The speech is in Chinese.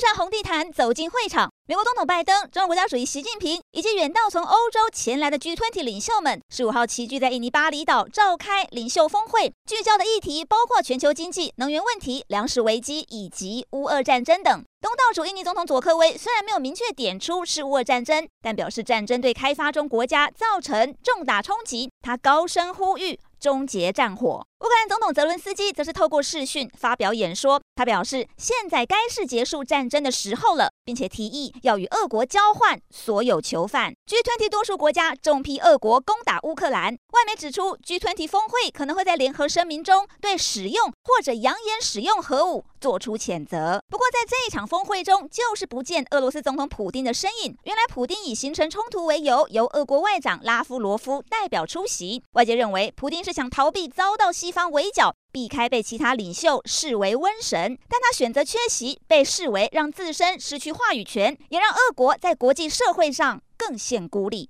上红地毯，走进会场。美国总统拜登、中国国家主席习近平以及远道从欧洲前来的 G20 领袖们，十五号齐聚在印尼巴厘岛召开领袖峰会。聚焦的议题包括全球经济、能源问题、粮食危机以及乌俄战争等。东道主印尼总统佐科威虽然没有明确点出是乌俄战争，但表示战争对开发中国家造成重大冲击。他高声呼吁终结战火。乌克兰总统泽伦斯基则是透过视讯发表演说，他表示现在该是结束战争的时候了，并且提议要与俄国交换所有囚犯。G20 多数国家重批俄国攻打乌克兰，外媒指出 G20 峰会可能会在联合声明中对使用或者扬言使用核武做出谴责。不过在这一场峰会中，就是不见俄罗斯总统普丁的身影。原来普丁以形成冲突为由，由俄国外长拉夫罗夫代表出席。外界认为普丁是想逃避遭到西方围剿，避开被其他领袖视为瘟神，但他选择缺席，被视为让自身失去话语权，也让俄国在国际社会上更显孤立。